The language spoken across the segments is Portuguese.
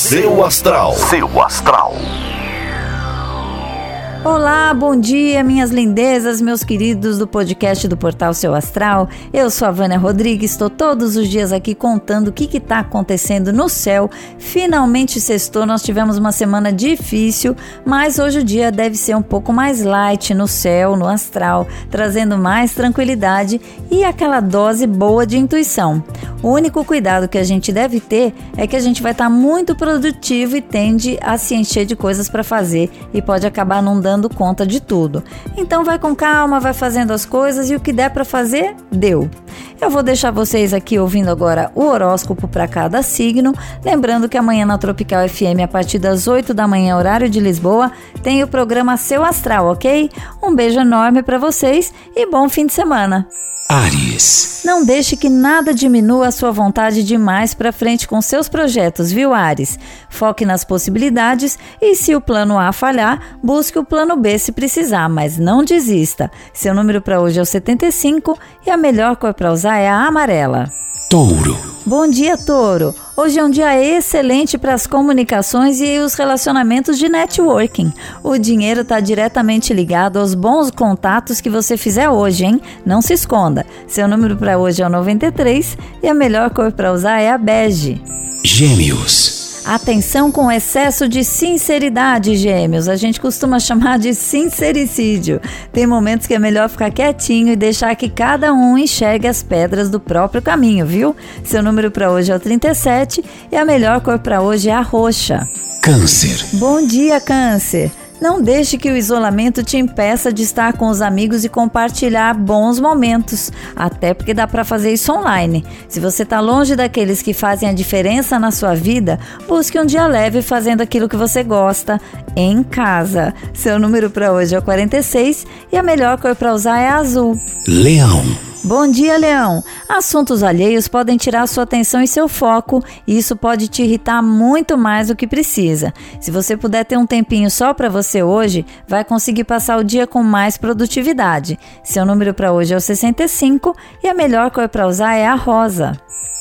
Seu Astral. Seu Astral. Olá, bom dia, minhas lindezas, meus queridos do podcast do Portal Seu Astral. Eu sou a Vânia Rodrigues, estou todos os dias aqui contando o que está acontecendo no céu. Finalmente sextou, nós tivemos uma semana difícil, mas hoje o dia deve ser um pouco mais light no céu, no astral, trazendo mais tranquilidade e aquela dose boa de intuição. O único cuidado que a gente deve ter é que a gente vai estar tá muito produtivo e tende a se encher de coisas para fazer e pode acabar não dando conta de tudo. Então vai com calma, vai fazendo as coisas e o que der para fazer, deu. Eu vou deixar vocês aqui ouvindo agora o horóscopo para cada signo, lembrando que amanhã na Tropical FM a partir das 8 da manhã horário de Lisboa tem o programa Seu Astral, OK? Um beijo enorme para vocês e bom fim de semana. Ares. Não deixe que nada diminua a sua vontade de mais para frente com seus projetos, viu, Ares? Foque nas possibilidades e, se o plano A falhar, busque o plano B se precisar, mas não desista. Seu número para hoje é o 75 e a melhor cor para usar é a amarela. Touro. Bom dia, Touro. Hoje é um dia excelente para as comunicações e os relacionamentos de networking. O dinheiro está diretamente ligado aos bons contatos que você fizer hoje, hein? Não se esconda. Seu número para hoje é o 93 e a melhor cor para usar é a bege. Gêmeos. Atenção com excesso de sinceridade, gêmeos. A gente costuma chamar de sincericídio. Tem momentos que é melhor ficar quietinho e deixar que cada um enxergue as pedras do próprio caminho, viu? Seu número para hoje é o 37 e a melhor cor para hoje é a roxa. Câncer. Bom dia, Câncer. Não deixe que o isolamento te impeça de estar com os amigos e compartilhar bons momentos, até porque dá para fazer isso online. Se você está longe daqueles que fazem a diferença na sua vida, busque um dia leve fazendo aquilo que você gosta em casa. Seu número para hoje é o 46 e a melhor cor para usar é azul. Leão. Bom dia, Leão. Assuntos alheios podem tirar sua atenção e seu foco, e isso pode te irritar muito mais do que precisa. Se você puder ter um tempinho só para você hoje, vai conseguir passar o dia com mais produtividade. Seu número para hoje é o 65 e a melhor cor para usar é a rosa.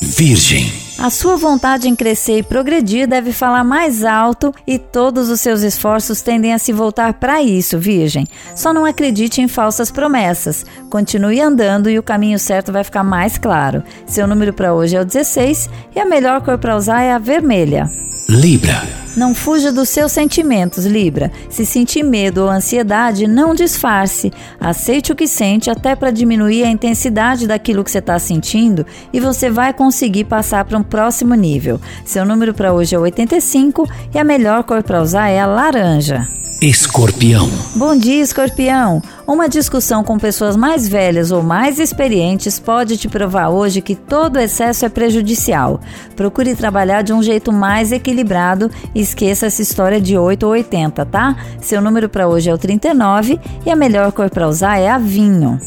Virgem. A sua vontade em crescer e progredir deve falar mais alto e todos os seus esforços tendem a se voltar para isso, Virgem. Só não acredite em falsas promessas. Continue andando e o caminho certo vai ficar mais claro. Seu número para hoje é o 16 e a melhor cor para usar é a vermelha. Libra. Não fuja dos seus sentimentos, Libra. Se sentir medo ou ansiedade, não disfarce. Aceite o que sente até para diminuir a intensidade daquilo que você está sentindo e você vai conseguir passar para um próximo nível. Seu número para hoje é 85 e a melhor cor para usar é a laranja. Escorpião. Bom dia, Escorpião. Uma discussão com pessoas mais velhas ou mais experientes pode te provar hoje que todo excesso é prejudicial. Procure trabalhar de um jeito mais equilibrado e esqueça essa história de 8 ou 80, tá? Seu número para hoje é o 39 e a melhor cor para usar é a vinho.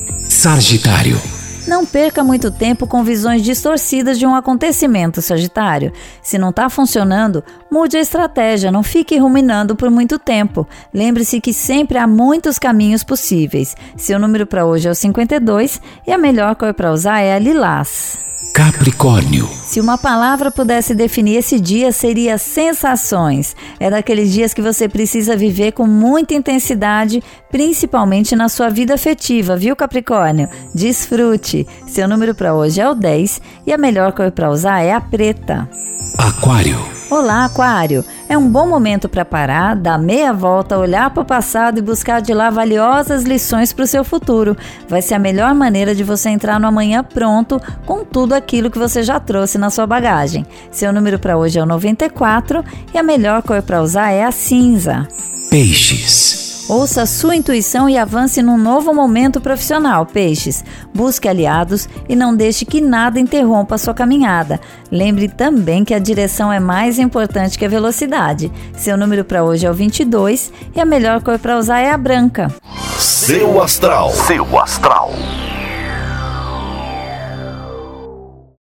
Não perca muito tempo com visões distorcidas de um acontecimento, Sagitário. Se não está funcionando, mude a estratégia, não fique ruminando por muito tempo. Lembre-se que sempre há muitos caminhos possíveis. Seu número para hoje é o 52 e a melhor cor para usar é a lilás. Capricórnio. Se uma palavra pudesse definir esse dia, seria sensações. É daqueles dias que você precisa viver com muita intensidade, principalmente na sua vida afetiva, viu, Capricórnio? Desfrute. Seu número para hoje é o 10 e a melhor cor para usar é a preta. Aquário. Olá, Aquário! É um bom momento para parar, dar meia volta, olhar para o passado e buscar de lá valiosas lições para o seu futuro. Vai ser a melhor maneira de você entrar no amanhã pronto com tudo aquilo que você já trouxe na sua bagagem. Seu número para hoje é o 94 e a melhor cor para usar é a cinza. Peixes. Ouça a sua intuição e avance num novo momento profissional, peixes. Busque aliados e não deixe que nada interrompa a sua caminhada. Lembre também que a direção é mais importante que a velocidade. Seu número para hoje é o 22 e a melhor cor para usar é a branca. Seu astral. Seu astral.